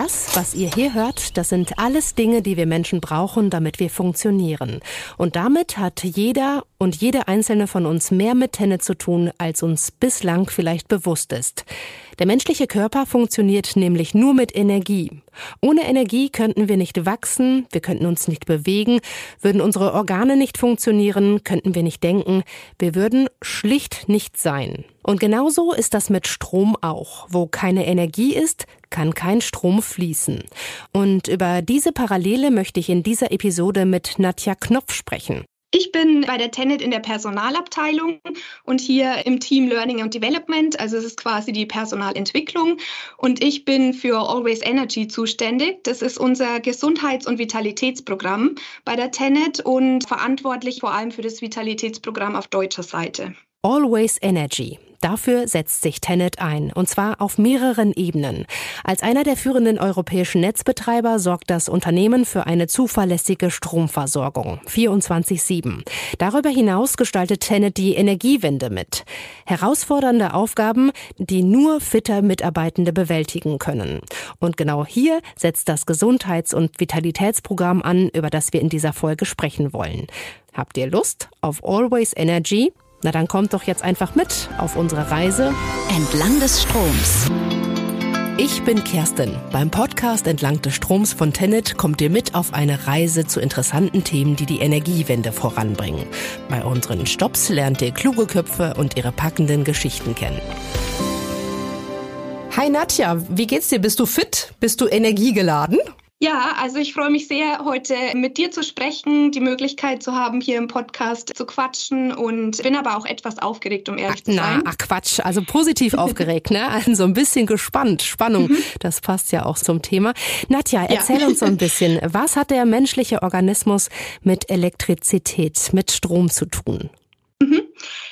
Das, was ihr hier hört, das sind alles Dinge, die wir Menschen brauchen, damit wir funktionieren. Und damit hat jeder und jede einzelne von uns mehr mit Tenne zu tun, als uns bislang vielleicht bewusst ist. Der menschliche Körper funktioniert nämlich nur mit Energie. Ohne Energie könnten wir nicht wachsen, wir könnten uns nicht bewegen, würden unsere Organe nicht funktionieren, könnten wir nicht denken, wir würden schlicht nicht sein. Und genauso ist das mit Strom auch. Wo keine Energie ist, kann kein Strom fließen. Und über diese Parallele möchte ich in dieser Episode mit Nadja Knopf sprechen. Ich bin bei der Tenet in der Personalabteilung und hier im Team Learning and Development, also es ist quasi die Personalentwicklung und ich bin für Always Energy zuständig. Das ist unser Gesundheits- und Vitalitätsprogramm bei der Tenet und verantwortlich vor allem für das Vitalitätsprogramm auf deutscher Seite. Always Energy. Dafür setzt sich Tenet ein, und zwar auf mehreren Ebenen. Als einer der führenden europäischen Netzbetreiber sorgt das Unternehmen für eine zuverlässige Stromversorgung 24/7. Darüber hinaus gestaltet Tenet die Energiewende mit. Herausfordernde Aufgaben, die nur fitter Mitarbeitende bewältigen können. Und genau hier setzt das Gesundheits- und Vitalitätsprogramm an, über das wir in dieser Folge sprechen wollen. Habt ihr Lust auf Always Energy? Na dann kommt doch jetzt einfach mit auf unsere Reise entlang des Stroms. Ich bin Kerstin. Beim Podcast Entlang des Stroms von Tenet kommt ihr mit auf eine Reise zu interessanten Themen, die die Energiewende voranbringen. Bei unseren Stops lernt ihr kluge Köpfe und ihre packenden Geschichten kennen. Hi Nadja, wie geht's dir? Bist du fit? Bist du energiegeladen? Ja, also ich freue mich sehr, heute mit dir zu sprechen, die Möglichkeit zu haben, hier im Podcast zu quatschen und bin aber auch etwas aufgeregt, um ehrlich ach, zu sein. Na, ach Quatsch, also positiv aufgeregt, ne? Also ein bisschen gespannt. Spannung, mhm. das passt ja auch zum Thema. Nadja, erzähl ja. uns so ein bisschen, was hat der menschliche Organismus mit Elektrizität, mit Strom zu tun?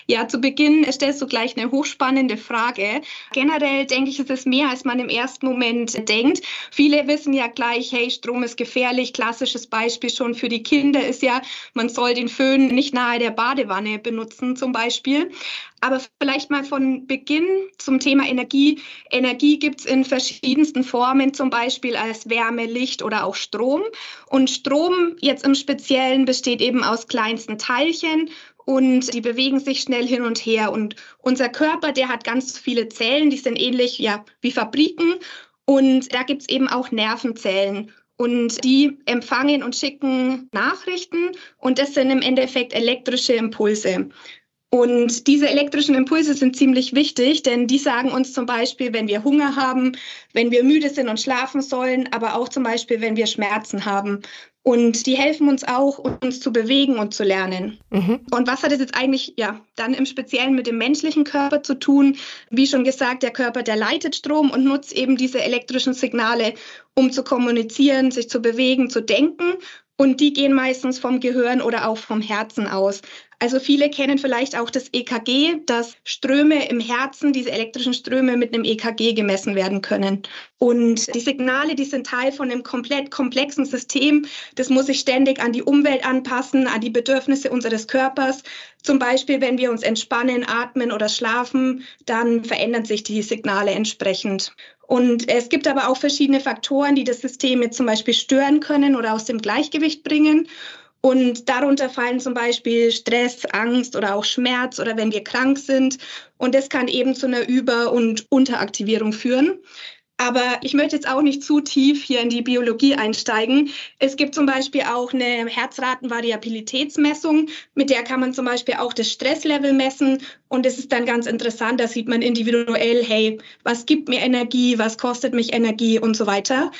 Ja, zu Beginn stellst du gleich eine hochspannende Frage. Generell denke ich, ist es mehr, als man im ersten Moment denkt. Viele wissen ja gleich, hey, Strom ist gefährlich. Klassisches Beispiel schon für die Kinder ist ja, man soll den Föhn nicht nahe der Badewanne benutzen zum Beispiel. Aber vielleicht mal von Beginn zum Thema Energie. Energie gibt es in verschiedensten Formen, zum Beispiel als Wärme, Licht oder auch Strom. Und Strom jetzt im Speziellen besteht eben aus kleinsten Teilchen und die bewegen sich schnell hin und her. Und unser Körper, der hat ganz viele Zellen, die sind ähnlich ja, wie Fabriken. Und da gibt es eben auch Nervenzellen. Und die empfangen und schicken Nachrichten und das sind im Endeffekt elektrische Impulse. Und diese elektrischen Impulse sind ziemlich wichtig, denn die sagen uns zum Beispiel, wenn wir Hunger haben, wenn wir müde sind und schlafen sollen, aber auch zum Beispiel, wenn wir Schmerzen haben. Und die helfen uns auch, uns zu bewegen und zu lernen. Mhm. Und was hat es jetzt eigentlich, ja, dann im Speziellen mit dem menschlichen Körper zu tun? Wie schon gesagt, der Körper, der leitet Strom und nutzt eben diese elektrischen Signale, um zu kommunizieren, sich zu bewegen, zu denken. Und die gehen meistens vom Gehirn oder auch vom Herzen aus. Also viele kennen vielleicht auch das EKG, dass Ströme im Herzen, diese elektrischen Ströme mit einem EKG gemessen werden können. Und die Signale, die sind Teil von einem komplett komplexen System. Das muss sich ständig an die Umwelt anpassen, an die Bedürfnisse unseres Körpers. Zum Beispiel, wenn wir uns entspannen, atmen oder schlafen, dann verändern sich die Signale entsprechend. Und es gibt aber auch verschiedene Faktoren, die das System jetzt zum Beispiel stören können oder aus dem Gleichgewicht bringen. Und darunter fallen zum Beispiel Stress, Angst oder auch Schmerz oder wenn wir krank sind. Und das kann eben zu einer Über- und Unteraktivierung führen. Aber ich möchte jetzt auch nicht zu tief hier in die Biologie einsteigen. Es gibt zum Beispiel auch eine Herzratenvariabilitätsmessung, mit der kann man zum Beispiel auch das Stresslevel messen. Und das ist dann ganz interessant. Da sieht man individuell, hey, was gibt mir Energie, was kostet mich Energie und so weiter.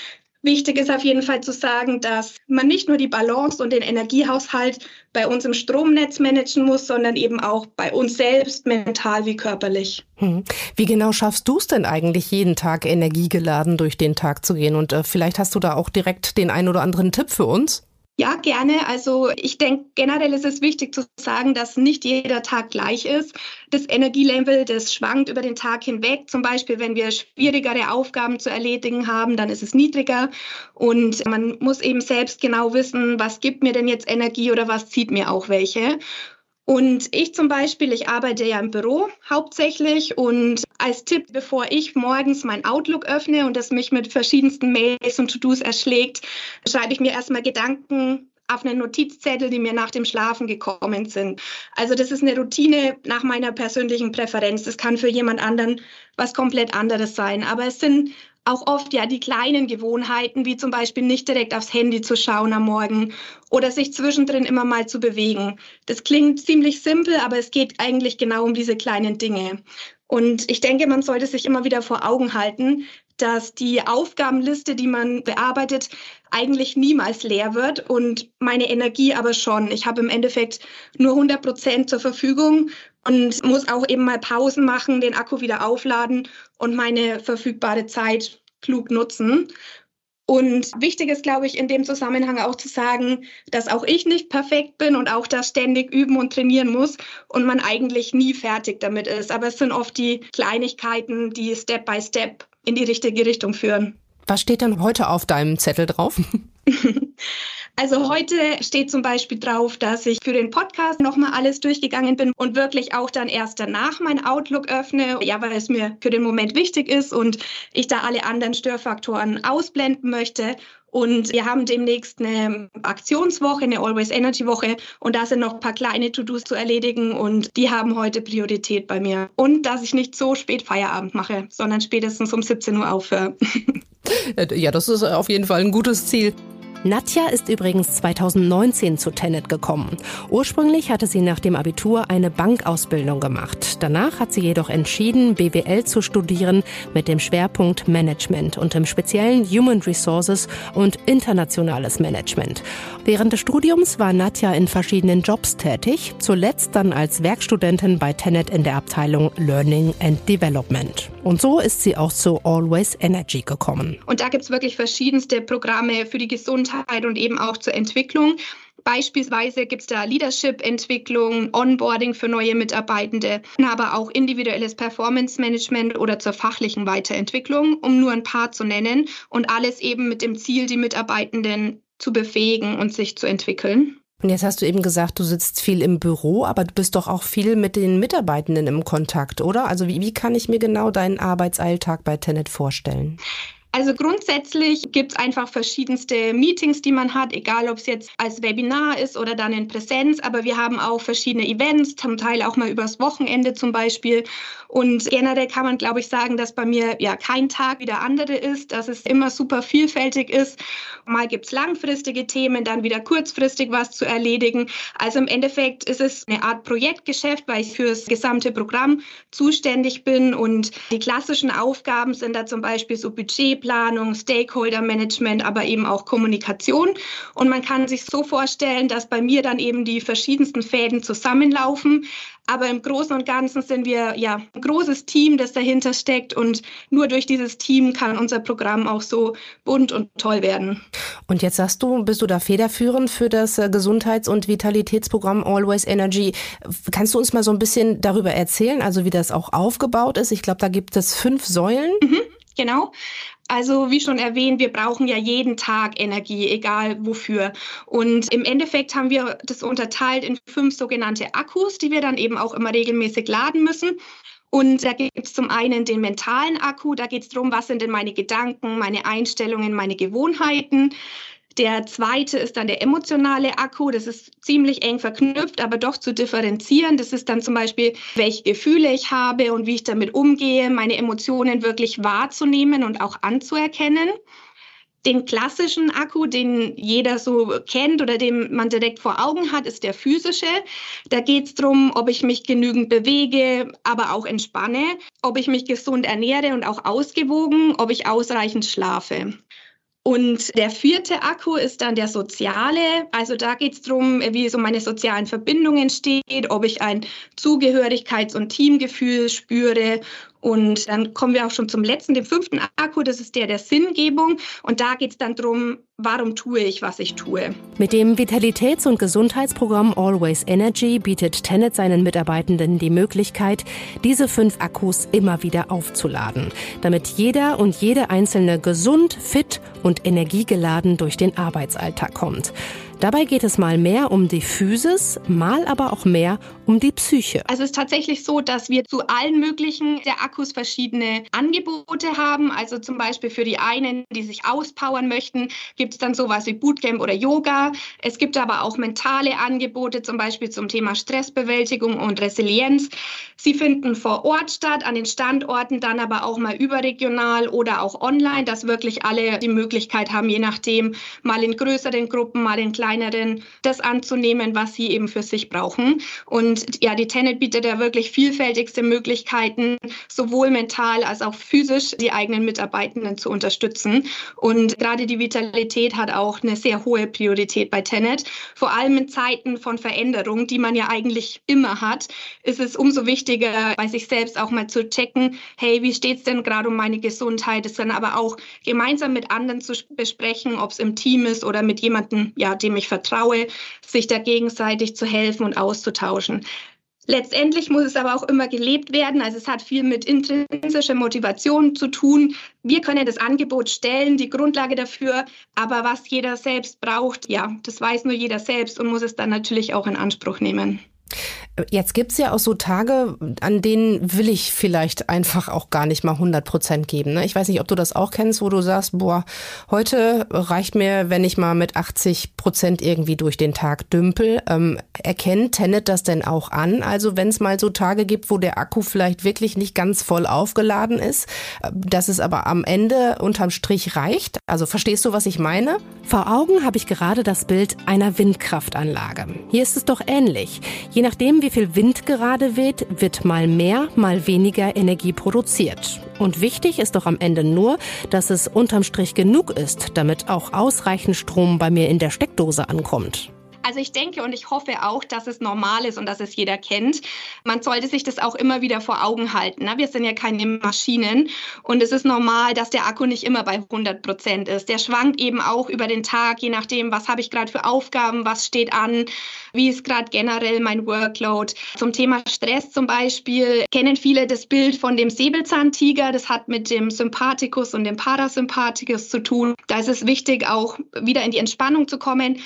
Wichtig ist auf jeden Fall zu sagen, dass man nicht nur die Balance und den Energiehaushalt bei uns im Stromnetz managen muss, sondern eben auch bei uns selbst, mental wie körperlich. Hm. Wie genau schaffst du es denn eigentlich, jeden Tag energiegeladen durch den Tag zu gehen? Und äh, vielleicht hast du da auch direkt den ein oder anderen Tipp für uns? Ja, gerne. Also ich denke, generell ist es wichtig zu sagen, dass nicht jeder Tag gleich ist. Das Energielevel, das schwankt über den Tag hinweg. Zum Beispiel, wenn wir schwierigere Aufgaben zu erledigen haben, dann ist es niedriger. Und man muss eben selbst genau wissen, was gibt mir denn jetzt Energie oder was zieht mir auch welche. Und ich zum Beispiel, ich arbeite ja im Büro hauptsächlich und als Tipp, bevor ich morgens mein Outlook öffne und das mich mit verschiedensten Mails und To-Dos erschlägt, schreibe ich mir erstmal Gedanken auf einen Notizzettel, die mir nach dem Schlafen gekommen sind. Also das ist eine Routine nach meiner persönlichen Präferenz. Das kann für jemand anderen was komplett anderes sein. Aber es sind auch oft ja die kleinen Gewohnheiten, wie zum Beispiel nicht direkt aufs Handy zu schauen am Morgen oder sich zwischendrin immer mal zu bewegen. Das klingt ziemlich simpel, aber es geht eigentlich genau um diese kleinen Dinge. Und ich denke, man sollte sich immer wieder vor Augen halten, dass die Aufgabenliste, die man bearbeitet, eigentlich niemals leer wird und meine Energie aber schon. Ich habe im Endeffekt nur 100 Prozent zur Verfügung und muss auch eben mal Pausen machen, den Akku wieder aufladen und meine verfügbare Zeit klug nutzen. Und wichtig ist, glaube ich, in dem Zusammenhang auch zu sagen, dass auch ich nicht perfekt bin und auch da ständig üben und trainieren muss und man eigentlich nie fertig damit ist. Aber es sind oft die Kleinigkeiten, die Step by Step in die richtige Richtung führen. Was steht denn heute auf deinem Zettel drauf? Also heute steht zum Beispiel drauf, dass ich für den Podcast nochmal alles durchgegangen bin und wirklich auch dann erst danach mein Outlook öffne, ja, weil es mir für den Moment wichtig ist und ich da alle anderen Störfaktoren ausblenden möchte. Und wir haben demnächst eine Aktionswoche, eine Always Energy Woche. Und da sind noch ein paar kleine To-Dos zu erledigen. Und die haben heute Priorität bei mir. Und dass ich nicht so spät Feierabend mache, sondern spätestens um 17 Uhr aufhöre. ja, das ist auf jeden Fall ein gutes Ziel. Nadja ist übrigens 2019 zu Tenet gekommen. Ursprünglich hatte sie nach dem Abitur eine Bankausbildung gemacht. Danach hat sie jedoch entschieden, BWL zu studieren mit dem Schwerpunkt Management und im speziellen Human Resources und internationales Management. Während des Studiums war Nadja in verschiedenen Jobs tätig, zuletzt dann als Werkstudentin bei Tenet in der Abteilung Learning and Development. Und so ist sie auch zu Always Energy gekommen. Und da gibt es wirklich verschiedenste Programme für die Gesundheit und eben auch zur Entwicklung. Beispielsweise gibt es da Leadership-Entwicklung, Onboarding für neue Mitarbeitende, aber auch individuelles Performance-Management oder zur fachlichen Weiterentwicklung, um nur ein paar zu nennen. Und alles eben mit dem Ziel, die Mitarbeitenden zu befähigen und sich zu entwickeln. Und jetzt hast du eben gesagt, du sitzt viel im Büro, aber du bist doch auch viel mit den Mitarbeitenden im Kontakt, oder? Also wie, wie kann ich mir genau deinen Arbeitsalltag bei Tenet vorstellen? Also grundsätzlich gibt es einfach verschiedenste Meetings, die man hat, egal ob es jetzt als Webinar ist oder dann in Präsenz. Aber wir haben auch verschiedene Events, zum Teil auch mal übers Wochenende zum Beispiel. Und generell kann man, glaube ich, sagen, dass bei mir ja kein Tag wie der andere ist, dass es immer super vielfältig ist. Mal gibt es langfristige Themen, dann wieder kurzfristig was zu erledigen. Also im Endeffekt ist es eine Art Projektgeschäft, weil ich für das gesamte Programm zuständig bin. Und die klassischen Aufgaben sind da zum Beispiel so Budget Planung, Stakeholder-Management, aber eben auch Kommunikation. Und man kann sich so vorstellen, dass bei mir dann eben die verschiedensten Fäden zusammenlaufen. Aber im Großen und Ganzen sind wir ja ein großes Team, das dahinter steckt. Und nur durch dieses Team kann unser Programm auch so bunt und toll werden. Und jetzt sagst du, bist du da federführend für das äh, Gesundheits- und Vitalitätsprogramm Always Energy. Kannst du uns mal so ein bisschen darüber erzählen, also wie das auch aufgebaut ist? Ich glaube, da gibt es fünf Säulen. Mhm, genau. Also wie schon erwähnt, wir brauchen ja jeden Tag Energie, egal wofür. Und im Endeffekt haben wir das unterteilt in fünf sogenannte Akkus, die wir dann eben auch immer regelmäßig laden müssen. Und da gibt es zum einen den mentalen Akku, da geht es darum, was sind denn meine Gedanken, meine Einstellungen, meine Gewohnheiten. Der zweite ist dann der emotionale Akku. Das ist ziemlich eng verknüpft, aber doch zu differenzieren. Das ist dann zum Beispiel, welche Gefühle ich habe und wie ich damit umgehe, meine Emotionen wirklich wahrzunehmen und auch anzuerkennen. Den klassischen Akku, den jeder so kennt oder den man direkt vor Augen hat, ist der physische. Da geht es darum, ob ich mich genügend bewege, aber auch entspanne, ob ich mich gesund ernähre und auch ausgewogen, ob ich ausreichend schlafe. Und der vierte Akku ist dann der soziale. Also da geht es darum, wie so meine sozialen Verbindungen steht, ob ich ein Zugehörigkeits- und Teamgefühl spüre und dann kommen wir auch schon zum letzten, dem fünften Akku, das ist der der Sinngebung. Und da geht es dann darum, warum tue ich, was ich tue. Mit dem Vitalitäts- und Gesundheitsprogramm Always Energy bietet Tenet seinen Mitarbeitenden die Möglichkeit, diese fünf Akkus immer wieder aufzuladen, damit jeder und jede einzelne gesund, fit und energiegeladen durch den Arbeitsalltag kommt. Dabei geht es mal mehr um die Physis, mal aber auch mehr um die Psyche. Also es ist tatsächlich so, dass wir zu allen möglichen der Akkus verschiedene Angebote haben. Also zum Beispiel für die einen, die sich auspowern möchten, gibt es dann sowas wie Bootcamp oder Yoga. Es gibt aber auch mentale Angebote, zum Beispiel zum Thema Stressbewältigung und Resilienz. Sie finden vor Ort statt, an den Standorten, dann aber auch mal überregional oder auch online, dass wirklich alle die Möglichkeit haben, je nachdem, mal in größeren Gruppen, mal in kleineren, das anzunehmen, was sie eben für sich brauchen. Und ja, die Tenet bietet ja wirklich vielfältigste Möglichkeiten, sowohl mental als auch physisch die eigenen Mitarbeitenden zu unterstützen. Und gerade die Vitalität hat auch eine sehr hohe Priorität bei Tenet. Vor allem in Zeiten von Veränderung, die man ja eigentlich immer hat, ist es umso wichtiger, bei sich selbst auch mal zu checken, hey, wie steht es denn gerade um meine Gesundheit? Es dann aber auch gemeinsam mit anderen zu besprechen, ob es im Team ist oder mit jemandem, ja, dem ich vertraue, sich da gegenseitig zu helfen und auszutauschen. Letztendlich muss es aber auch immer gelebt werden. Also es hat viel mit intrinsischer Motivation zu tun. Wir können das Angebot stellen, die Grundlage dafür. Aber was jeder selbst braucht, ja, das weiß nur jeder selbst und muss es dann natürlich auch in Anspruch nehmen. Jetzt gibt's ja auch so Tage, an denen will ich vielleicht einfach auch gar nicht mal 100 Prozent geben. Ne? Ich weiß nicht, ob du das auch kennst, wo du sagst, boah, heute reicht mir, wenn ich mal mit 80 Prozent irgendwie durch den Tag dümpel. Ähm, erkennt Tenet das denn auch an? Also wenn es mal so Tage gibt, wo der Akku vielleicht wirklich nicht ganz voll aufgeladen ist, äh, dass es aber am Ende unterm Strich reicht? Also verstehst du, was ich meine? Vor Augen habe ich gerade das Bild einer Windkraftanlage. Hier ist es doch ähnlich. Je nachdem, wie viel Wind gerade weht, wird mal mehr, mal weniger Energie produziert. Und wichtig ist doch am Ende nur, dass es unterm Strich genug ist, damit auch ausreichend Strom bei mir in der Steckdose ankommt. Also ich denke und ich hoffe auch, dass es normal ist und dass es jeder kennt. Man sollte sich das auch immer wieder vor Augen halten. Ne? Wir sind ja keine Maschinen und es ist normal, dass der Akku nicht immer bei 100 Prozent ist. Der schwankt eben auch über den Tag, je nachdem, was habe ich gerade für Aufgaben, was steht an, wie ist gerade generell mein Workload. Zum Thema Stress zum Beispiel kennen viele das Bild von dem Säbelzahntiger. Das hat mit dem Sympathikus und dem Parasympathikus zu tun. Da ist es wichtig, auch wieder in die Entspannung zu kommen.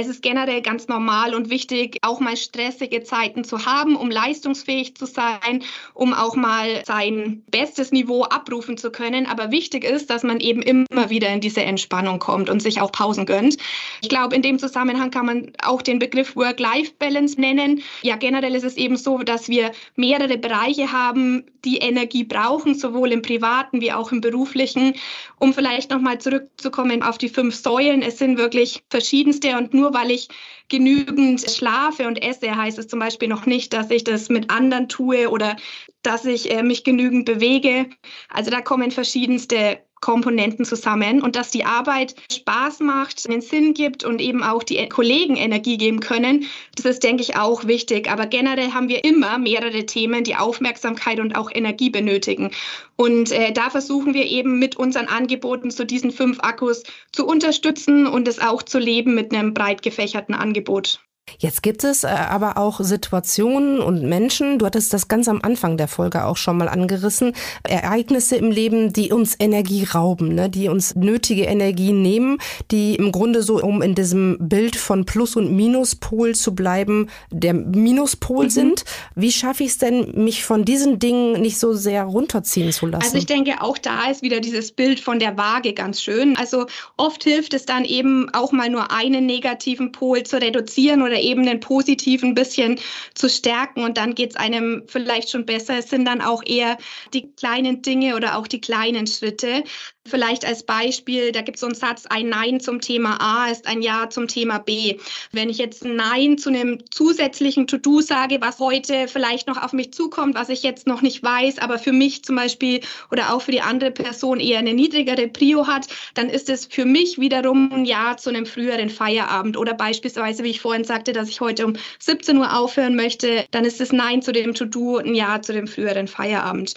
Es ist generell ganz normal und wichtig, auch mal stressige Zeiten zu haben, um leistungsfähig zu sein, um auch mal sein bestes Niveau abrufen zu können. Aber wichtig ist, dass man eben immer wieder in diese Entspannung kommt und sich auch Pausen gönnt. Ich glaube, in dem Zusammenhang kann man auch den Begriff Work-Life-Balance nennen. Ja, generell ist es eben so, dass wir mehrere Bereiche haben, die Energie brauchen, sowohl im privaten wie auch im beruflichen. Um vielleicht nochmal zurückzukommen auf die fünf Säulen. Es sind wirklich verschiedenste und nur weil ich genügend schlafe und esse, heißt es zum Beispiel noch nicht, dass ich das mit anderen tue oder dass ich äh, mich genügend bewege. Also da kommen verschiedenste Komponenten zusammen und dass die Arbeit Spaß macht, einen Sinn gibt und eben auch die Kollegen Energie geben können, das ist, denke ich, auch wichtig. Aber generell haben wir immer mehrere Themen, die Aufmerksamkeit und auch Energie benötigen. Und äh, da versuchen wir eben mit unseren Angeboten zu diesen fünf Akkus zu unterstützen und es auch zu leben mit einem breit gefächerten Angebot. Jetzt gibt es äh, aber auch Situationen und Menschen, du hattest das ganz am Anfang der Folge auch schon mal angerissen, Ereignisse im Leben, die uns Energie rauben, ne? die uns nötige Energie nehmen, die im Grunde so, um in diesem Bild von Plus- und Minuspol zu bleiben, der Minuspol mhm. sind. Wie schaffe ich es denn, mich von diesen Dingen nicht so sehr runterziehen zu lassen? Also ich denke, auch da ist wieder dieses Bild von der Waage ganz schön. Also oft hilft es dann eben auch mal nur einen negativen Pol zu reduzieren oder eben den positiven ein bisschen zu stärken und dann geht es einem vielleicht schon besser. Es sind dann auch eher die kleinen Dinge oder auch die kleinen Schritte. Vielleicht als Beispiel, da gibt es so einen Satz, ein Nein zum Thema A ist ein Ja zum Thema B. Wenn ich jetzt ein Nein zu einem zusätzlichen To-Do sage, was heute vielleicht noch auf mich zukommt, was ich jetzt noch nicht weiß, aber für mich zum Beispiel oder auch für die andere Person eher eine niedrigere Prio hat, dann ist es für mich wiederum ein Ja zu einem früheren Feierabend. Oder beispielsweise, wie ich vorhin sagte, dass ich heute um 17 Uhr aufhören möchte, dann ist es Nein zu dem To-Do ein Ja zu dem früheren Feierabend.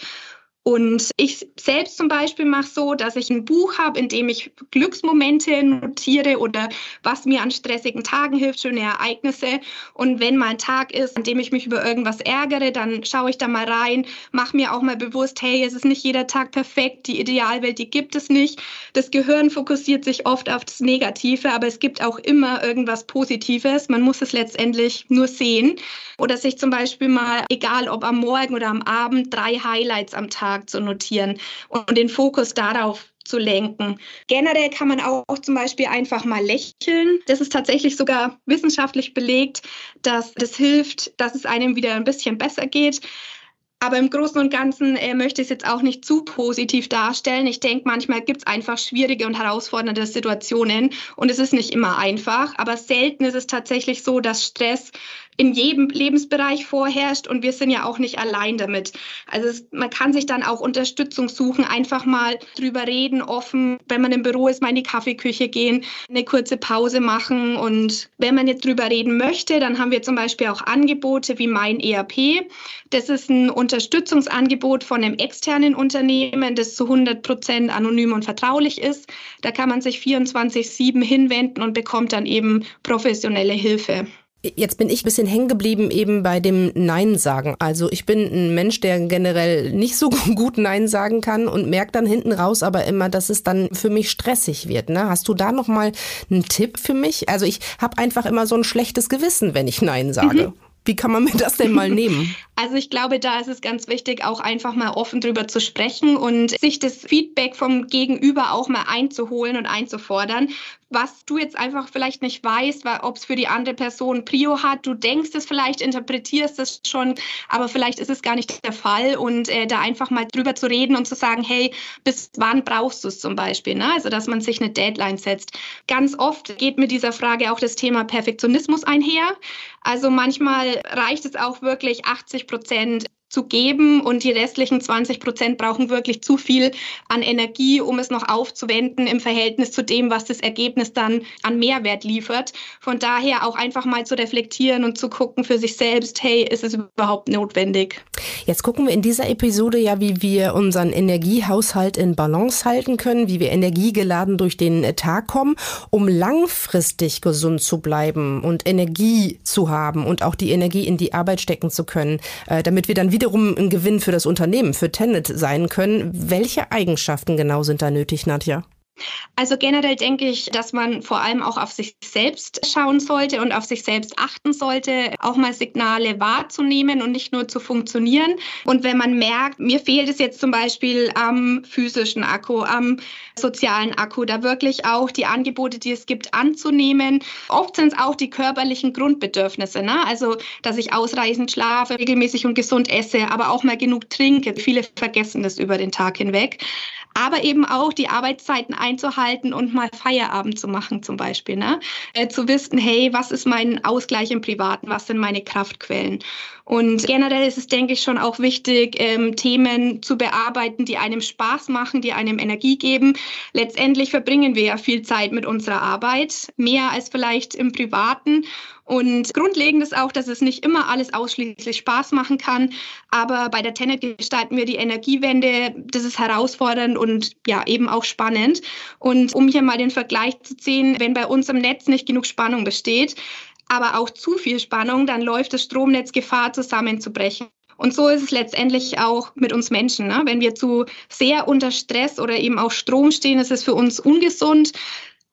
Und ich selbst zum Beispiel mache so, dass ich ein Buch habe, in dem ich Glücksmomente notiere oder was mir an stressigen Tagen hilft, schöne Ereignisse. Und wenn mal ein Tag ist, an dem ich mich über irgendwas ärgere, dann schaue ich da mal rein, mache mir auch mal bewusst, hey, es ist nicht jeder Tag perfekt, die Idealwelt, die gibt es nicht. Das Gehirn fokussiert sich oft auf das Negative, aber es gibt auch immer irgendwas Positives. Man muss es letztendlich nur sehen. Oder sich zum Beispiel mal, egal ob am Morgen oder am Abend, drei Highlights am Tag Tag zu notieren und den Fokus darauf zu lenken. Generell kann man auch zum Beispiel einfach mal lächeln. Das ist tatsächlich sogar wissenschaftlich belegt, dass das hilft, dass es einem wieder ein bisschen besser geht. Aber im Großen und Ganzen äh, möchte ich es jetzt auch nicht zu positiv darstellen. Ich denke, manchmal gibt es einfach schwierige und herausfordernde Situationen und es ist nicht immer einfach. Aber selten ist es tatsächlich so, dass Stress in jedem Lebensbereich vorherrscht und wir sind ja auch nicht allein damit. Also es, man kann sich dann auch Unterstützung suchen, einfach mal drüber reden, offen, wenn man im Büro ist, mal in die Kaffeeküche gehen, eine kurze Pause machen und wenn man jetzt drüber reden möchte, dann haben wir zum Beispiel auch Angebote wie mein ERP. Das ist ein Unterstützungsangebot von einem externen Unternehmen, das zu 100 Prozent anonym und vertraulich ist. Da kann man sich 24-7 hinwenden und bekommt dann eben professionelle Hilfe. Jetzt bin ich ein bisschen hängen geblieben eben bei dem Nein sagen. Also ich bin ein Mensch, der generell nicht so gut Nein sagen kann und merkt dann hinten raus aber immer, dass es dann für mich stressig wird. Ne? Hast du da noch mal einen Tipp für mich? Also ich habe einfach immer so ein schlechtes Gewissen, wenn ich Nein sage. Mhm. Wie kann man mir das denn mal nehmen? Also ich glaube, da ist es ganz wichtig, auch einfach mal offen drüber zu sprechen und sich das Feedback vom Gegenüber auch mal einzuholen und einzufordern, was du jetzt einfach vielleicht nicht weißt, ob es für die andere Person Prio hat. Du denkst es vielleicht, interpretierst es schon, aber vielleicht ist es gar nicht der Fall. Und äh, da einfach mal drüber zu reden und zu sagen, hey, bis wann brauchst du es zum Beispiel? Ne? Also, dass man sich eine Deadline setzt. Ganz oft geht mit dieser Frage auch das Thema Perfektionismus einher. Also manchmal reicht es auch wirklich 80 Prozent zu geben und die restlichen 20 Prozent brauchen wirklich zu viel an Energie, um es noch aufzuwenden im Verhältnis zu dem, was das Ergebnis dann an Mehrwert liefert. Von daher auch einfach mal zu reflektieren und zu gucken für sich selbst, hey, ist es überhaupt notwendig? Jetzt gucken wir in dieser Episode ja, wie wir unseren Energiehaushalt in Balance halten können, wie wir energiegeladen durch den Tag kommen, um langfristig gesund zu bleiben und Energie zu haben und auch die Energie in die Arbeit stecken zu können, äh, damit wir dann wieder wiederum ein Gewinn für das Unternehmen, für Tenet sein können. Welche Eigenschaften genau sind da nötig, Nadja? Also generell denke ich, dass man vor allem auch auf sich selbst schauen sollte und auf sich selbst achten sollte, auch mal Signale wahrzunehmen und nicht nur zu funktionieren. Und wenn man merkt, mir fehlt es jetzt zum Beispiel am physischen Akku, am sozialen Akku, da wirklich auch die Angebote, die es gibt, anzunehmen. Oft sind es auch die körperlichen Grundbedürfnisse, ne? also dass ich ausreichend schlafe, regelmäßig und gesund esse, aber auch mal genug trinke. Viele vergessen das über den Tag hinweg aber eben auch die Arbeitszeiten einzuhalten und mal Feierabend zu machen zum Beispiel. Ne? Äh, zu wissen, hey, was ist mein Ausgleich im Privaten, was sind meine Kraftquellen? Und generell ist es, denke ich, schon auch wichtig, ähm, Themen zu bearbeiten, die einem Spaß machen, die einem Energie geben. Letztendlich verbringen wir ja viel Zeit mit unserer Arbeit, mehr als vielleicht im Privaten. Und grundlegend ist auch, dass es nicht immer alles ausschließlich Spaß machen kann. Aber bei der Tenet gestalten wir die Energiewende. Das ist herausfordernd und ja, eben auch spannend. Und um hier mal den Vergleich zu ziehen, wenn bei uns im Netz nicht genug Spannung besteht, aber auch zu viel Spannung, dann läuft das Stromnetz Gefahr zusammenzubrechen. Und so ist es letztendlich auch mit uns Menschen. Ne? Wenn wir zu sehr unter Stress oder eben auch Strom stehen, ist es für uns ungesund.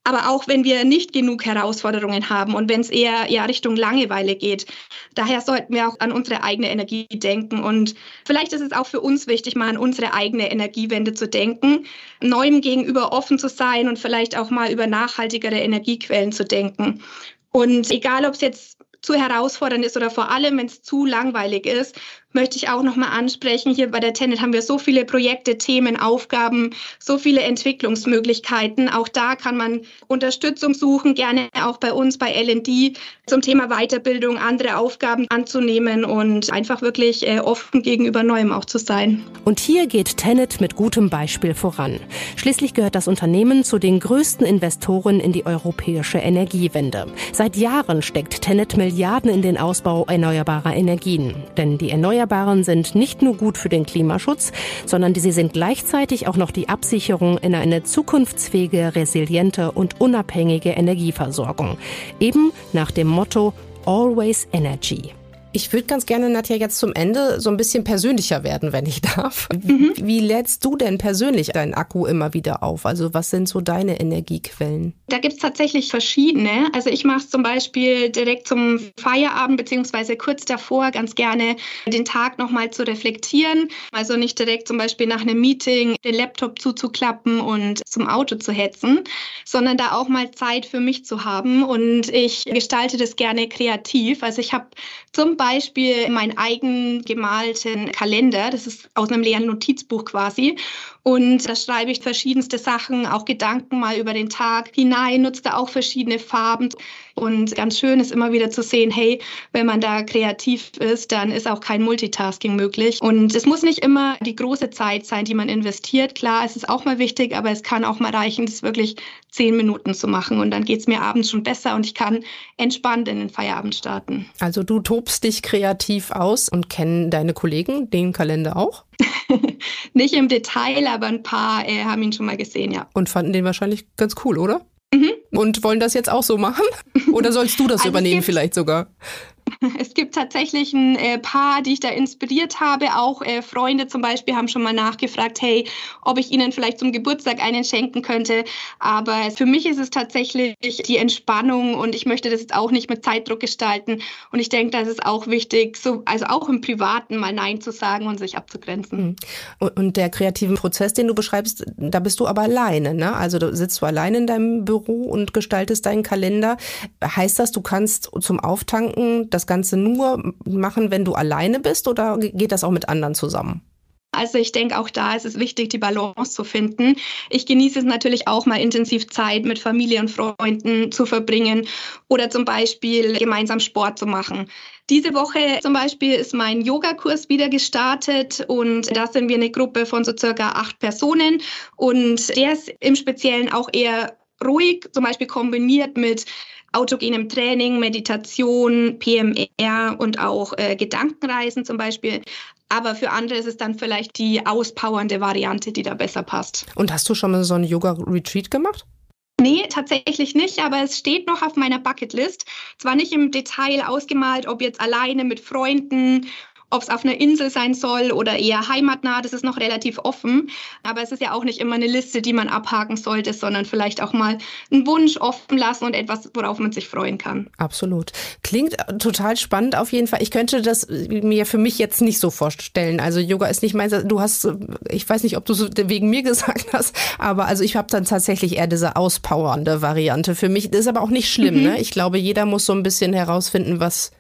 Aber auch wenn wir nicht genug Herausforderungen haben und wenn es eher ja, Richtung Langeweile geht. Daher sollten wir auch an unsere eigene Energie denken. Und vielleicht ist es auch für uns wichtig, mal an unsere eigene Energiewende zu denken, neuem gegenüber offen zu sein und vielleicht auch mal über nachhaltigere Energiequellen zu denken. Und egal, ob es jetzt zu herausfordernd ist oder vor allem, wenn es zu langweilig ist, möchte ich auch nochmal ansprechen. Hier bei der Tenet haben wir so viele Projekte, Themen, Aufgaben, so viele Entwicklungsmöglichkeiten. Auch da kann man Unterstützung suchen, gerne auch bei uns bei LD zum Thema Weiterbildung, andere Aufgaben anzunehmen und einfach wirklich äh, offen gegenüber Neuem auch zu sein. Und hier geht Tenet mit gutem Beispiel voran. Schließlich gehört das Unternehmen zu den größten Investoren in die europäische Energiewende. Seit Jahren steckt Tenet Milliarden in den Ausbau erneuerbarer Energien. Denn die erneuerbaren Erneuerbaren sind nicht nur gut für den Klimaschutz, sondern sie sind gleichzeitig auch noch die Absicherung in eine zukunftsfähige, resiliente und unabhängige Energieversorgung. Eben nach dem Motto Always Energy. Ich würde ganz gerne, Nadja, jetzt zum Ende so ein bisschen persönlicher werden, wenn ich darf. Mhm. Wie lädst du denn persönlich deinen Akku immer wieder auf? Also was sind so deine Energiequellen? Da gibt es tatsächlich verschiedene. Also ich mache es zum Beispiel direkt zum Feierabend beziehungsweise kurz davor ganz gerne den Tag nochmal zu reflektieren. Also nicht direkt zum Beispiel nach einem Meeting den Laptop zuzuklappen und zum Auto zu hetzen, sondern da auch mal Zeit für mich zu haben. Und ich gestalte das gerne kreativ. Also ich habe zum Beispiel meinen eigen gemalten Kalender. Das ist aus einem leeren Notizbuch quasi. Und da schreibe ich verschiedenste Sachen, auch Gedanken mal über den Tag hinein, nutze da auch verschiedene Farben. Und ganz schön ist immer wieder zu sehen, hey, wenn man da kreativ ist, dann ist auch kein Multitasking möglich. Und es muss nicht immer die große Zeit sein, die man investiert. Klar, es ist auch mal wichtig, aber es kann auch mal reichen, das wirklich zehn Minuten zu machen. Und dann geht es mir abends schon besser und ich kann entspannt in den Feierabend starten. Also du tobst dich kreativ aus und kennen deine Kollegen den Kalender auch? Nicht im Detail, aber ein paar äh, haben ihn schon mal gesehen, ja. Und fanden den wahrscheinlich ganz cool, oder? Mhm. Und wollen das jetzt auch so machen? Oder sollst du das also übernehmen vielleicht sogar? Es gibt tatsächlich ein äh, paar, die ich da inspiriert habe. Auch äh, Freunde zum Beispiel haben schon mal nachgefragt, hey, ob ich ihnen vielleicht zum Geburtstag einen schenken könnte. Aber für mich ist es tatsächlich die Entspannung und ich möchte das jetzt auch nicht mit Zeitdruck gestalten. Und ich denke, das ist auch wichtig, so, also auch im Privaten mal Nein zu sagen und sich abzugrenzen. Mhm. Und, der kreative Prozess, den du beschreibst, da bist du aber alleine, ne? Also du sitzt du alleine in deinem Büro und gestaltest deinen Kalender. Heißt das, du kannst zum Auftanken das Ganze nur machen, wenn du alleine bist oder geht das auch mit anderen zusammen? Also ich denke, auch da ist es wichtig, die Balance zu finden. Ich genieße es natürlich auch mal intensiv Zeit mit Familie und Freunden zu verbringen oder zum Beispiel gemeinsam Sport zu machen. Diese Woche zum Beispiel ist mein Yogakurs wieder gestartet und da sind wir eine Gruppe von so circa acht Personen und der ist im Speziellen auch eher ruhig, zum Beispiel kombiniert mit autogenem Training, Meditation, PMR und auch äh, Gedankenreisen zum Beispiel. Aber für andere ist es dann vielleicht die auspowernde Variante, die da besser passt. Und hast du schon mal so einen Yoga-Retreat gemacht? Nee, tatsächlich nicht, aber es steht noch auf meiner Bucketlist. Zwar nicht im Detail ausgemalt, ob jetzt alleine mit Freunden ob es auf einer Insel sein soll oder eher heimatnah, das ist noch relativ offen. Aber es ist ja auch nicht immer eine Liste, die man abhaken sollte, sondern vielleicht auch mal einen Wunsch offen lassen und etwas, worauf man sich freuen kann. Absolut. Klingt total spannend auf jeden Fall. Ich könnte das mir für mich jetzt nicht so vorstellen. Also Yoga ist nicht mein, du hast, ich weiß nicht, ob du es wegen mir gesagt hast, aber also ich habe dann tatsächlich eher diese auspowernde Variante. Für mich das ist aber auch nicht schlimm. Mhm. Ne? Ich glaube, jeder muss so ein bisschen herausfinden, was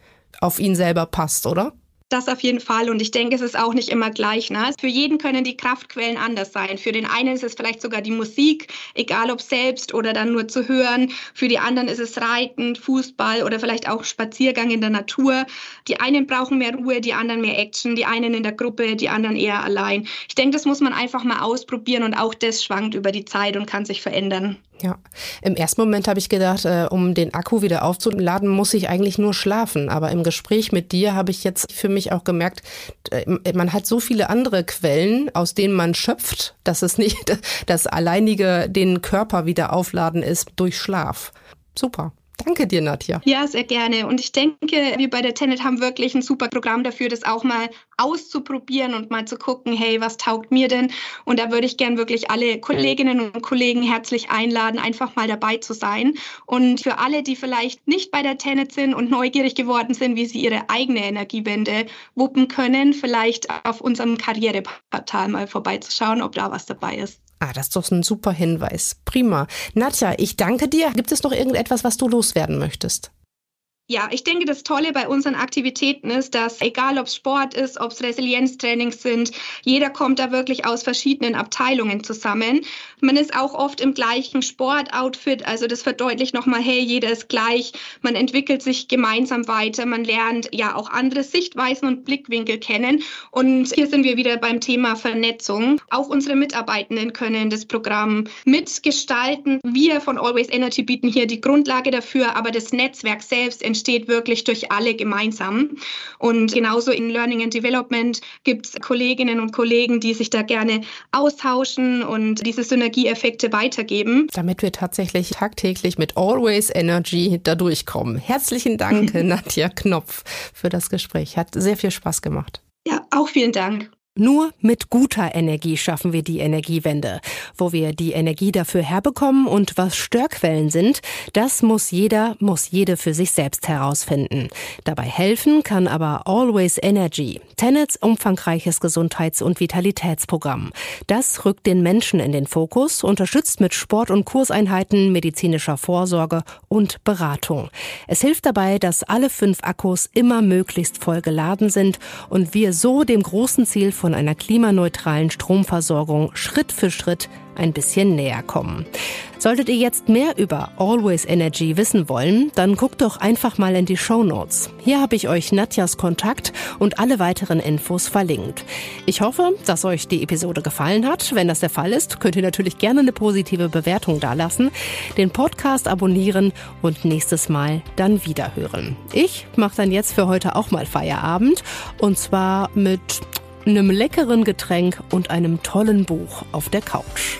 auf ihn selber passt, oder? Das auf jeden Fall. Und ich denke, es ist auch nicht immer gleich. Ne? Für jeden können die Kraftquellen anders sein. Für den einen ist es vielleicht sogar die Musik, egal ob selbst oder dann nur zu hören. Für die anderen ist es Reiten, Fußball oder vielleicht auch Spaziergang in der Natur. Die einen brauchen mehr Ruhe, die anderen mehr Action, die einen in der Gruppe, die anderen eher allein. Ich denke, das muss man einfach mal ausprobieren und auch das schwankt über die Zeit und kann sich verändern. Ja, im ersten Moment habe ich gedacht, äh, um den Akku wieder aufzuladen, muss ich eigentlich nur schlafen. Aber im Gespräch mit dir habe ich jetzt für mich auch gemerkt, äh, man hat so viele andere Quellen, aus denen man schöpft, dass es nicht das alleinige den Körper wieder aufladen ist durch Schlaf. Super. Danke dir, Nadja. Ja, sehr gerne. Und ich denke, wir bei der Tenet haben wirklich ein super Programm dafür, das auch mal auszuprobieren und mal zu gucken, hey, was taugt mir denn? Und da würde ich gern wirklich alle Kolleginnen und Kollegen herzlich einladen, einfach mal dabei zu sein. Und für alle, die vielleicht nicht bei der Tenet sind und neugierig geworden sind, wie sie ihre eigene Energiewende wuppen können, vielleicht auf unserem Karriereportal mal vorbeizuschauen, ob da was dabei ist. Ah, das ist doch ein super Hinweis. Prima. Nadja, ich danke dir. Gibt es noch irgendetwas, was du loswerden möchtest? Ja, ich denke, das Tolle bei unseren Aktivitäten ist, dass egal ob es Sport ist, ob es Resilienztrainings sind, jeder kommt da wirklich aus verschiedenen Abteilungen zusammen. Man ist auch oft im gleichen Sportoutfit, also das verdeutlicht nochmal, hey, jeder ist gleich, man entwickelt sich gemeinsam weiter, man lernt ja auch andere Sichtweisen und Blickwinkel kennen. Und hier sind wir wieder beim Thema Vernetzung. Auch unsere Mitarbeitenden können das Programm mitgestalten. Wir von Always Energy bieten hier die Grundlage dafür, aber das Netzwerk selbst entsteht entsteht wirklich durch alle gemeinsam. Und genauso in Learning and Development gibt es Kolleginnen und Kollegen, die sich da gerne austauschen und diese Synergieeffekte weitergeben. Damit wir tatsächlich tagtäglich mit Always Energy da durchkommen. Herzlichen Dank, Nadja Knopf, für das Gespräch. Hat sehr viel Spaß gemacht. Ja, auch vielen Dank. Nur mit guter Energie schaffen wir die Energiewende. Wo wir die Energie dafür herbekommen und was Störquellen sind, das muss jeder, muss jede für sich selbst herausfinden. Dabei helfen kann aber Always Energy, Tenets umfangreiches Gesundheits- und Vitalitätsprogramm. Das rückt den Menschen in den Fokus, unterstützt mit Sport- und Kurseinheiten, medizinischer Vorsorge und Beratung. Es hilft dabei, dass alle fünf Akkus immer möglichst voll geladen sind und wir so dem großen Ziel von einer klimaneutralen Stromversorgung Schritt für Schritt ein bisschen näher kommen. Solltet ihr jetzt mehr über Always Energy wissen wollen, dann guckt doch einfach mal in die Show Notes. Hier habe ich euch Nadjas Kontakt und alle weiteren Infos verlinkt. Ich hoffe, dass euch die Episode gefallen hat. Wenn das der Fall ist, könnt ihr natürlich gerne eine positive Bewertung dalassen, den Podcast abonnieren und nächstes Mal dann wiederhören. Ich mache dann jetzt für heute auch mal Feierabend und zwar mit einem leckeren Getränk und einem tollen Buch auf der Couch.